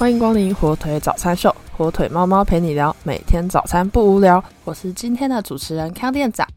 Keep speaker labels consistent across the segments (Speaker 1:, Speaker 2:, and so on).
Speaker 1: 欢迎光临火腿早餐秀，火腿猫猫陪你聊，每天早餐不无聊。我是今天的主持人康店长。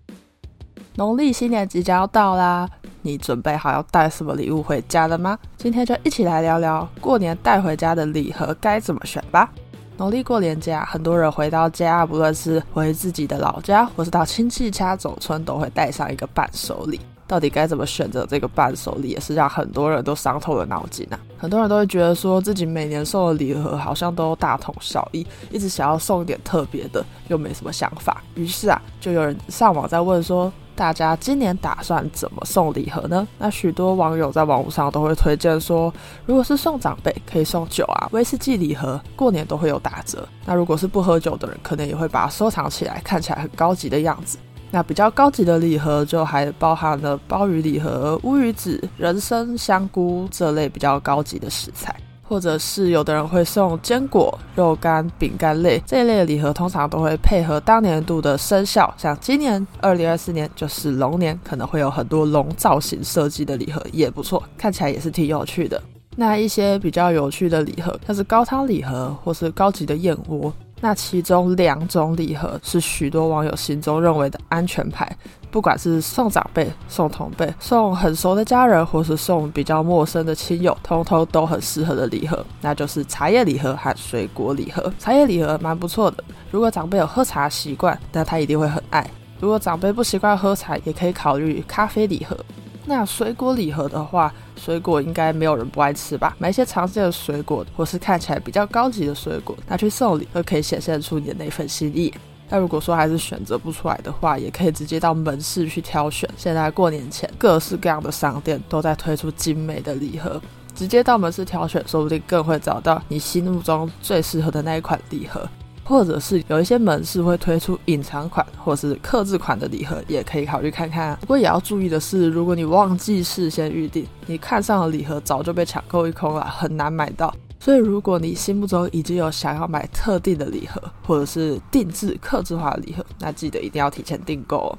Speaker 1: 农历新年即将要到啦，你准备好要带什么礼物回家了吗？今天就一起来聊聊过年带回家的礼盒该怎么选吧。农历过年假，很多人回到家，不论是回自己的老家，或是到亲戚家走村，都会带上一个伴手礼。到底该怎么选择这个伴手礼，也是让很多人都伤透了脑筋啊！很多人都会觉得说自己每年送的礼盒好像都大同小异，一直想要送一点特别的，又没什么想法。于是啊，就有人上网在问说，大家今年打算怎么送礼盒呢？那许多网友在网络上都会推荐说，如果是送长辈，可以送酒啊、威士忌礼盒，过年都会有打折。那如果是不喝酒的人，可能也会把它收藏起来，看起来很高级的样子。那比较高级的礼盒就还包含了鲍鱼礼盒、乌鱼子、人参、香菇这类比较高级的食材，或者是有的人会送坚果、肉干、饼干类这一类的礼盒，通常都会配合当年度的生肖，像今年二零二四年就是龙年，可能会有很多龙造型设计的礼盒，也不错，看起来也是挺有趣的。那一些比较有趣的礼盒，像是高汤礼盒或是高级的燕窝。那其中两种礼盒是许多网友心中认为的安全牌，不管是送长辈、送同辈、送很熟的家人，或是送比较陌生的亲友，通通都很适合的礼盒，那就是茶叶礼盒和水果礼盒。茶叶礼盒蛮不错的，如果长辈有喝茶习惯，那他一定会很爱；如果长辈不习惯喝茶，也可以考虑咖啡礼盒。那水果礼盒的话，水果应该没有人不爱吃吧？买一些常见的水果，或是看起来比较高级的水果，拿去送礼，都可以显现出你的那份心意。那如果说还是选择不出来的话，也可以直接到门市去挑选。现在过年前，各式各样的商店都在推出精美的礼盒，直接到门市挑选，说不定更会找到你心目中最适合的那一款礼盒。或者是有一些门市会推出隐藏款或是刻字款的礼盒，也可以考虑看看。不过也要注意的是，如果你忘记事先预定，你看上的礼盒早就被抢购一空了，很难买到。所以如果你心目中已经有想要买特定的礼盒，或者是定制刻字化的礼盒，那记得一定要提前订购哦。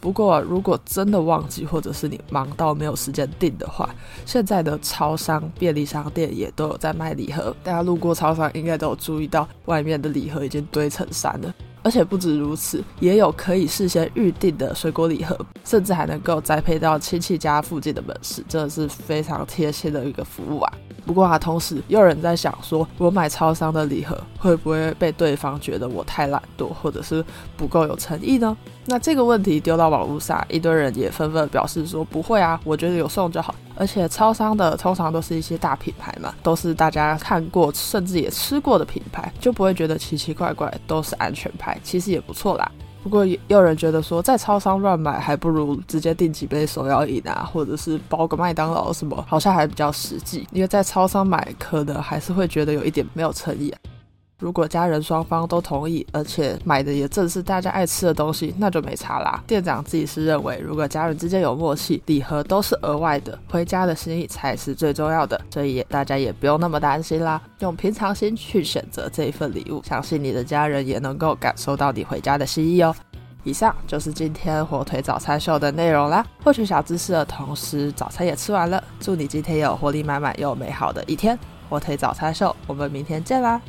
Speaker 1: 不过，如果真的忘记，或者是你忙到没有时间订的话，现在的超商、便利商店也都有在卖礼盒。大家路过超商，应该都有注意到外面的礼盒已经堆成山了。而且不止如此，也有可以事先预定的水果礼盒，甚至还能够栽培到亲戚家附近的门市，真的是非常贴心的一个服务啊。不过啊，同时又有人在想说，我买超商的礼盒会不会被对方觉得我太懒惰，或者是不够有诚意呢？那这个问题丢到网络上，一堆人也纷纷表示说不会啊，我觉得有送就好。而且超商的通常都是一些大品牌嘛，都是大家看过甚至也吃过的品牌，就不会觉得奇奇怪怪，都是安全牌，其实也不错啦。不过也有人觉得说，在超商乱买，还不如直接订几杯手摇饮啊，或者是包个麦当劳什么，好像还比较实际。因为在超商买，可能还是会觉得有一点没有诚意。如果家人双方都同意，而且买的也正是大家爱吃的东西，那就没差啦。店长自己是认为，如果家人之间有默契，礼盒都是额外的，回家的心意才是最重要的，所以大家也不用那么担心啦。用平常心去选择这一份礼物，相信你的家人也能够感受到你回家的心意哦。以上就是今天火腿早餐秀的内容啦。获取小知识的同时，早餐也吃完了。祝你今天有活力满满又美好的一天。火腿早餐秀，我们明天见啦！